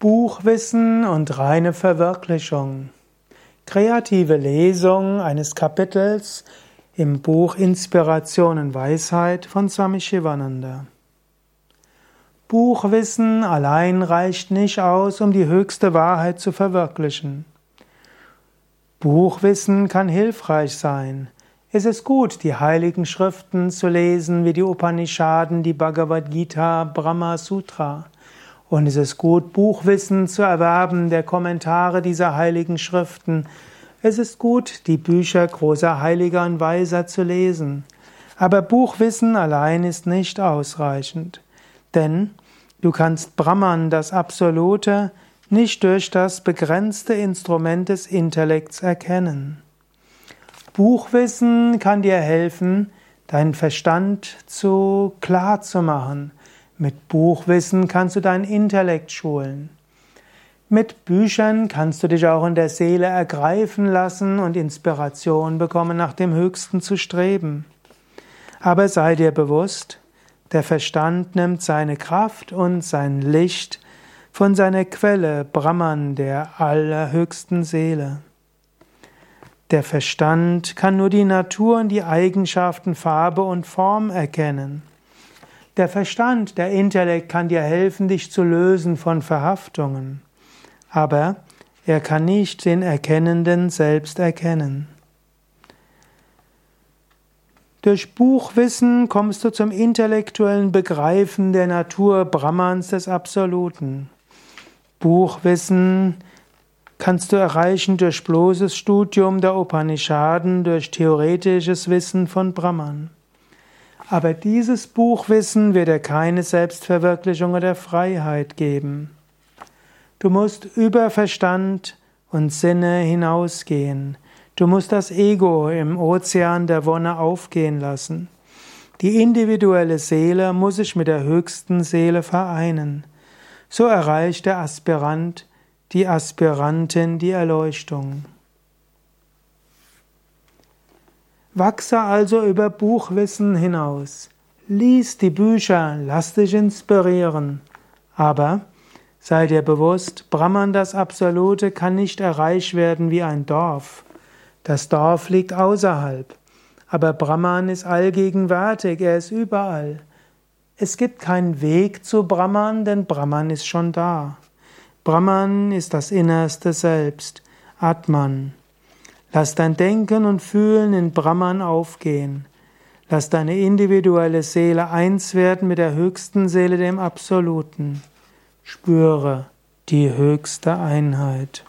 Buchwissen und reine Verwirklichung. Kreative Lesung eines Kapitels im Buch Inspiration und Weisheit von Swami Shivananda. Buchwissen allein reicht nicht aus, um die höchste Wahrheit zu verwirklichen. Buchwissen kann hilfreich sein. Es ist gut, die heiligen Schriften zu lesen, wie die Upanishaden, die Bhagavad Gita, Brahma Sutra. Und es ist gut, Buchwissen zu erwerben, der Kommentare dieser heiligen Schriften. Es ist gut, die Bücher großer Heiliger und Weiser zu lesen. Aber Buchwissen allein ist nicht ausreichend. Denn du kannst Brahman, das Absolute, nicht durch das begrenzte Instrument des Intellekts erkennen. Buchwissen kann dir helfen, deinen Verstand zu klar zu machen, mit Buchwissen kannst du dein Intellekt schulen. Mit Büchern kannst du dich auch in der Seele ergreifen lassen und Inspiration bekommen, nach dem Höchsten zu streben. Aber sei dir bewusst, der Verstand nimmt seine Kraft und sein Licht von seiner Quelle Brahman, der allerhöchsten Seele. Der Verstand kann nur die Natur und die Eigenschaften Farbe und Form erkennen. Der Verstand, der Intellekt kann dir helfen, dich zu lösen von Verhaftungen, aber er kann nicht den Erkennenden selbst erkennen. Durch Buchwissen kommst du zum intellektuellen Begreifen der Natur Brahmans des Absoluten. Buchwissen kannst du erreichen durch bloßes Studium der Upanishaden, durch theoretisches Wissen von Brahman. Aber dieses Buchwissen wird dir keine Selbstverwirklichung oder Freiheit geben. Du musst über Verstand und Sinne hinausgehen. Du musst das Ego im Ozean der Wonne aufgehen lassen. Die individuelle Seele muss sich mit der höchsten Seele vereinen. So erreicht der Aspirant, die Aspirantin die Erleuchtung. Wachse also über Buchwissen hinaus. Lies die Bücher, lass dich inspirieren. Aber sei dir bewusst, Brahman das Absolute kann nicht erreicht werden wie ein Dorf. Das Dorf liegt außerhalb. Aber Brahman ist allgegenwärtig, er ist überall. Es gibt keinen Weg zu Brahman, denn Brahman ist schon da. Brahman ist das innerste Selbst, Atman. Lass dein Denken und Fühlen in Brahman aufgehen. Lass deine individuelle Seele eins werden mit der höchsten Seele, dem Absoluten. Spüre die höchste Einheit.